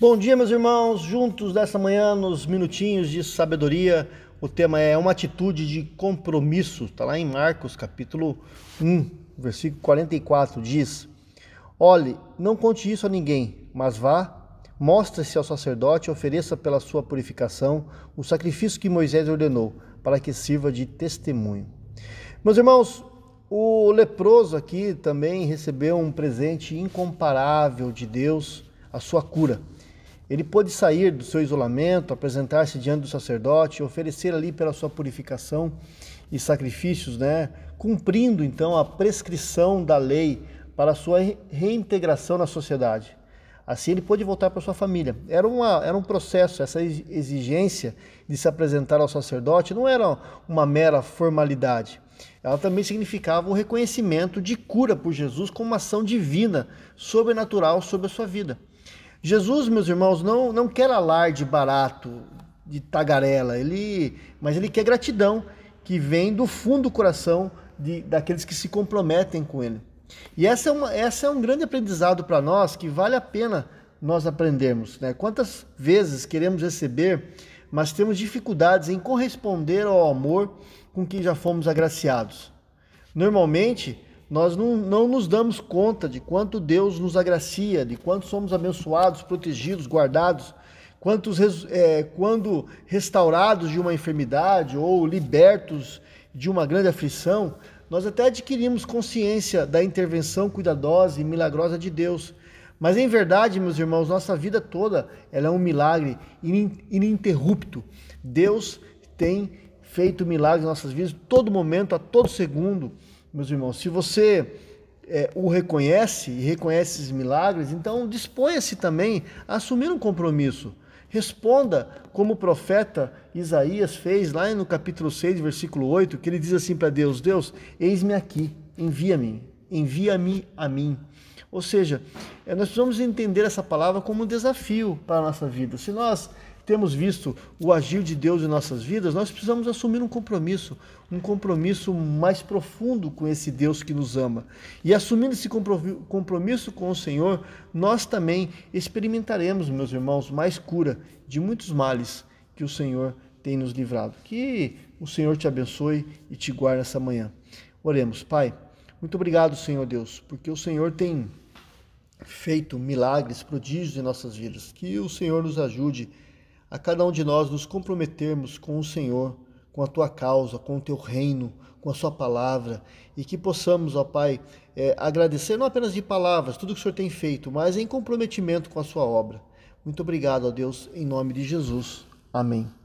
Bom dia, meus irmãos, juntos dessa manhã nos minutinhos de sabedoria. O tema é uma atitude de compromisso. Está lá em Marcos, capítulo 1, versículo 44, diz: Olhe, não conte isso a ninguém, mas vá, mostre-se ao sacerdote e ofereça pela sua purificação o sacrifício que Moisés ordenou, para que sirva de testemunho. Meus irmãos, o leproso aqui também recebeu um presente incomparável de Deus, a sua cura. Ele pôde sair do seu isolamento, apresentar-se diante do sacerdote, oferecer ali pela sua purificação e sacrifícios, né? cumprindo então a prescrição da lei para a sua reintegração na sociedade. Assim ele pôde voltar para sua família. Era, uma, era um processo, essa exigência de se apresentar ao sacerdote não era uma mera formalidade. Ela também significava o reconhecimento de cura por Jesus como uma ação divina, sobrenatural sobre a sua vida. Jesus, meus irmãos, não, não quer alarde barato, de tagarela, ele, mas ele quer gratidão que vem do fundo do coração de, daqueles que se comprometem com ele. E essa é, uma, essa é um grande aprendizado para nós que vale a pena nós aprendermos. Né? Quantas vezes queremos receber, mas temos dificuldades em corresponder ao amor com que já fomos agraciados. Normalmente, nós não, não nos damos conta de quanto Deus nos agracia, de quanto somos abençoados, protegidos, guardados, quantos, é, quando restaurados de uma enfermidade ou libertos de uma grande aflição, nós até adquirimos consciência da intervenção cuidadosa e milagrosa de Deus. Mas em verdade, meus irmãos, nossa vida toda ela é um milagre ininterrupto. Deus tem feito milagres em nossas vidas todo momento, a todo segundo meus irmãos, se você é, o reconhece e reconhece esses milagres, então disponha-se também a assumir um compromisso. Responda como o profeta Isaías fez lá no capítulo 6, versículo 8, que ele diz assim para Deus: Deus, eis-me aqui, envia-me, envia-me a mim. Ou seja, é, nós precisamos entender essa palavra como um desafio para a nossa vida. Se nós temos visto o agir de Deus em nossas vidas, nós precisamos assumir um compromisso, um compromisso mais profundo com esse Deus que nos ama. E assumindo esse compromisso com o Senhor, nós também experimentaremos, meus irmãos, mais cura de muitos males que o Senhor tem nos livrado. Que o Senhor te abençoe e te guarde essa manhã. Oremos, Pai. Muito obrigado, Senhor Deus, porque o Senhor tem feito milagres, prodígios em nossas vidas. Que o Senhor nos ajude a cada um de nós nos comprometermos com o Senhor, com a tua causa, com o teu reino, com a sua palavra, e que possamos, ó Pai, é, agradecer não apenas de palavras, tudo que o Senhor tem feito, mas em comprometimento com a sua obra. Muito obrigado, ó Deus, em nome de Jesus. Amém.